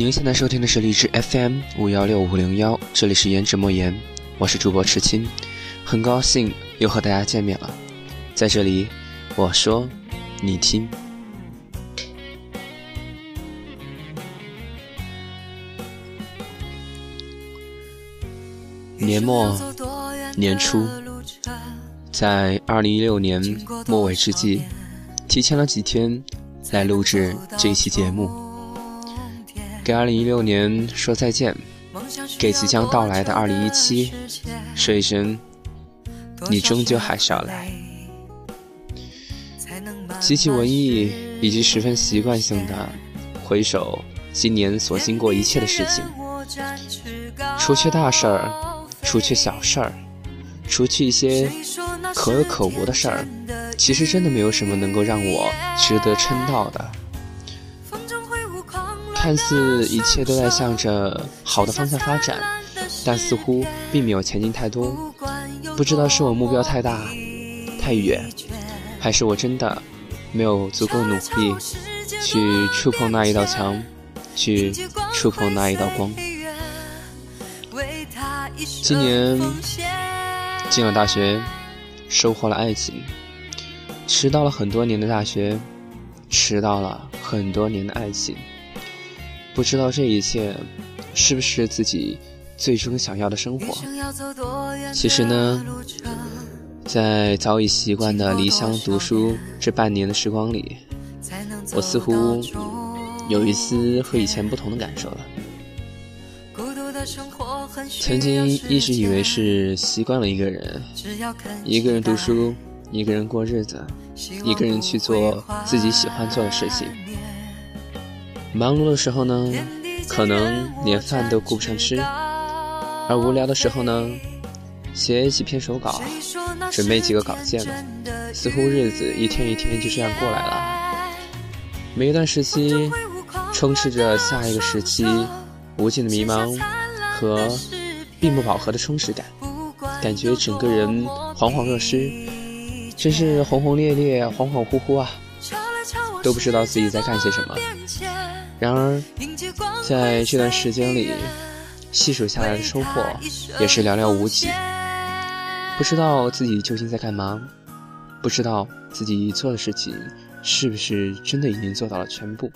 您现在收听的是荔枝 FM 五幺六五零幺，这里是颜值莫言，我是主播迟青，很高兴又和大家见面了。在这里，我说，你听。年末年初，在二零一六年末尾之际，提前了几天来录制这一期节目，给二零一六年说再见，给即将到来的二零一七说一声，你终究还是要来。极其文艺以及十分习惯性的回首今年所经过一切的事情，除去大事儿。除去小事儿，除去一些可有可无的事儿，其实真的没有什么能够让我值得称道的。看似一切都在向着好的方向发展，但似乎并没有前进太多。不知道是我目标太大、太远，还是我真的没有足够努力去触碰那一道墙，去触碰那一道光。今年进了大学，收获了爱情，迟到了很多年的大学，迟到了很多年的爱情。不知道这一切是不是自己最终想要的生活？其实呢，在早已习惯的离乡读书这半年的时光里，我似乎有一丝和以前不同的感受了。曾经一直以为是习惯了一个人，一个人读书，一个人过日子，一个人去做自己喜欢做的事情。忙碌的时候呢，可能连饭都顾不上吃；而无聊的时候呢，写几篇手稿，准备几个稿件，似乎日子一天一天就这样过来了。每一段时期，充斥着下一个时期无尽的迷茫。和并不饱和的充实感，感觉整个人恍恍若失，真是轰轰烈烈、恍恍惚惚啊，都不知道自己在干些什么。然而，在这段时间里，细数下来的收获也是寥寥无几。不知道自己究竟在干嘛，不知道自己做的事情是不是真的已经做到了全部。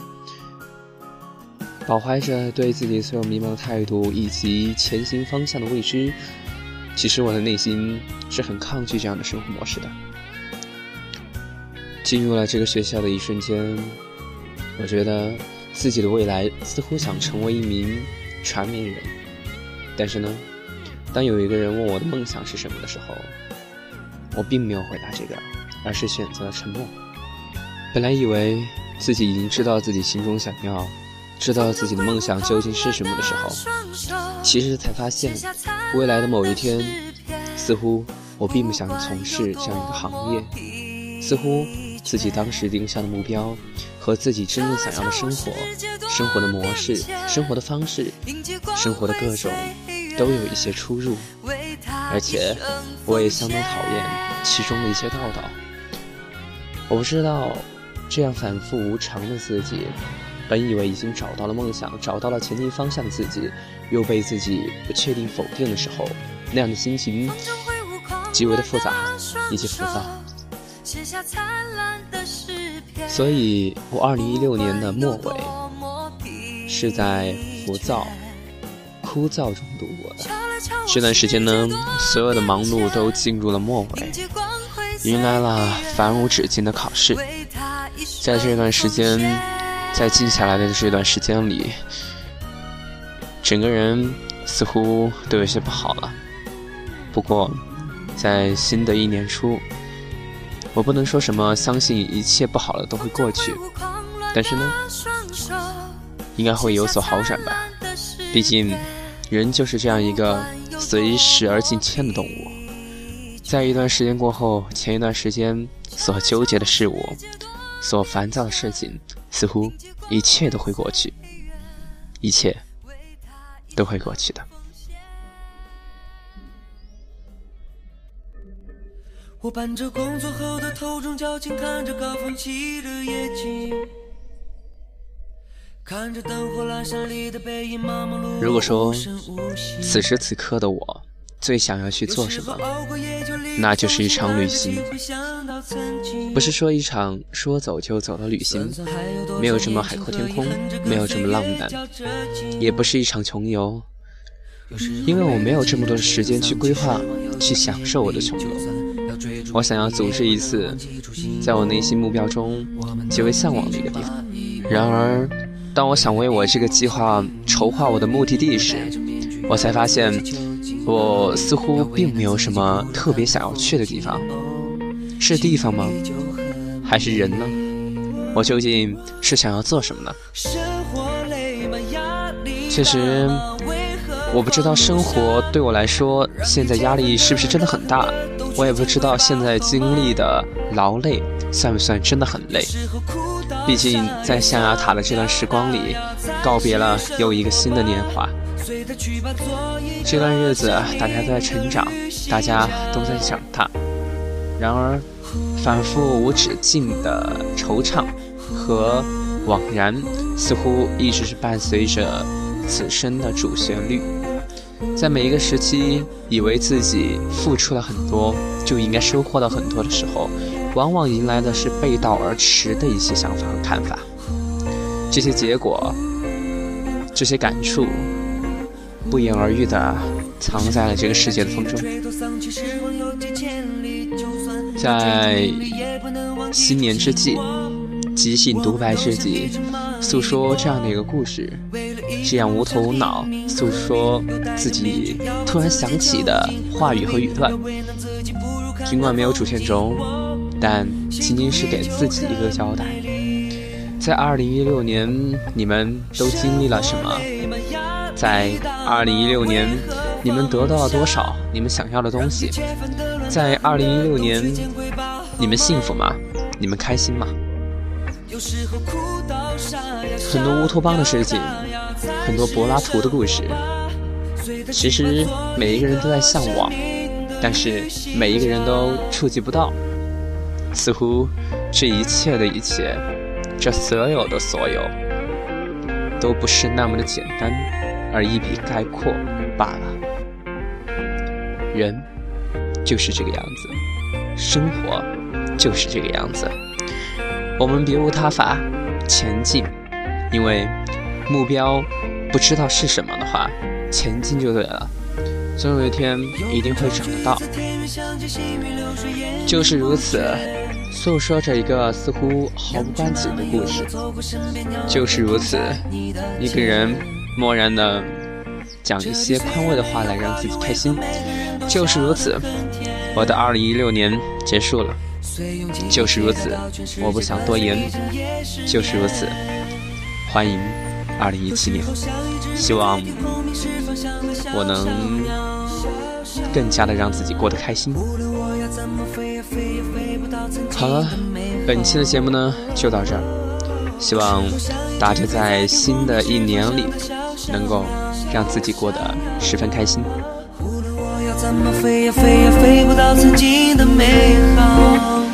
保怀着对自己所有迷茫的态度以及前行方向的未知，其实我的内心是很抗拒这样的生活模式的。进入了这个学校的一瞬间，我觉得自己的未来似乎想成为一名传媒人，但是呢，当有一个人问我的梦想是什么的时候，我并没有回答这个，而是选择了沉默。本来以为自己已经知道自己心中想要。知道自己的梦想究竟是什么的时候，其实才发现，未来的某一天，似乎我并不想从事这样一个行业，似乎自己当时定下的目标和自己真正想要的生活、生活的模式、生活的方式、生活的各种，都有一些出入，而且我也相当讨厌其中的一些道道。我不知道，这样反复无常的自己。本以为已经找到了梦想，找到了前进方向的自己，又被自己不确定否定的时候，那样的心情极为的复杂以及浮躁。所以，我二零一六年的末尾是在浮躁、枯燥中度过的。这段时间呢，所有的忙碌都进入了末尾，迎来了繁无止境的考试。在这段时间。在静下来的这段时间里，整个人似乎都有些不好了。不过，在新的一年初，我不能说什么相信一切不好的都会过去，但是呢，应该会有所好转吧。毕竟，人就是这样一个随时而境迁的动物。在一段时间过后，前一段时间所纠结的事物，所烦躁的事情。似乎一切都会过去，一切都会过去的。我伴着工作后的头重脚轻，看着高峰期的夜景，如果说此时此刻的我最想要去做什么，那就是一场旅行。不是说一场说走就走的旅行，没有这么海阔天空，没有这么浪漫，也不是一场穷游，因为我没有这么多的时间去规划、去享受我的穷游。我想要组织一次，在我内心目标中极为向往的一个地方。然而。当我想为我这个计划筹划我的目的地时，我才发现，我似乎并没有什么特别想要去的地方。是地方吗？还是人呢？我究竟是想要做什么呢？确实，我不知道生活对我来说现在压力是不是真的很大。我也不知道现在经历的劳累算不算真的很累。毕竟，在象牙塔的这段时光里，告别了又一个新的年华。这段日子，大家都在成长，大家都在长大。然而，反复无止境的惆怅和惘然，似乎一直是伴随着此生的主旋律。在每一个时期，以为自己付出了很多，就应该收获到很多的时候。往往迎来的是背道而驰的一些想法和看法，这些结果，这些感触，不言而喻的藏在了这个世界的风中。在新年之际，即兴独白之际，诉说这样的一个故事，这样无头无脑诉说自己突然想起的话语和语段，尽管没有主线中。但仅仅是给自己一个交代，在二零一六年，你们都经历了什么？在二零一六年，你们得到了多少你们想要的东西？在二零一六年，你们幸福吗？你们开心吗？很多乌托邦的事情，很多柏拉图的故事，其实每一个人都在向往，但是每一个人都触及不到。似乎这一切的一切，这所有的所有，都不是那么的简单，而一笔概括罢了。人就是这个样子，生活就是这个样子。我们别无他法，前进，因为目标不知道是什么的话，前进就对了。总有一天一定会找得到，就是如此。诉说着一个似乎毫不关己的故事，就是如此，一个人漠然的讲一些宽慰的话来让自己开心，就是如此，我的二零一六年结束了，就是如此，我不想多言，就是如此，欢迎二零一七年，希望我能更加的让自己过得开心。好了，本期的节目呢就到这儿，希望大家在新的一年里能够让自己过得十分开心。怎么飞呀飞呀飞不到曾经的美好。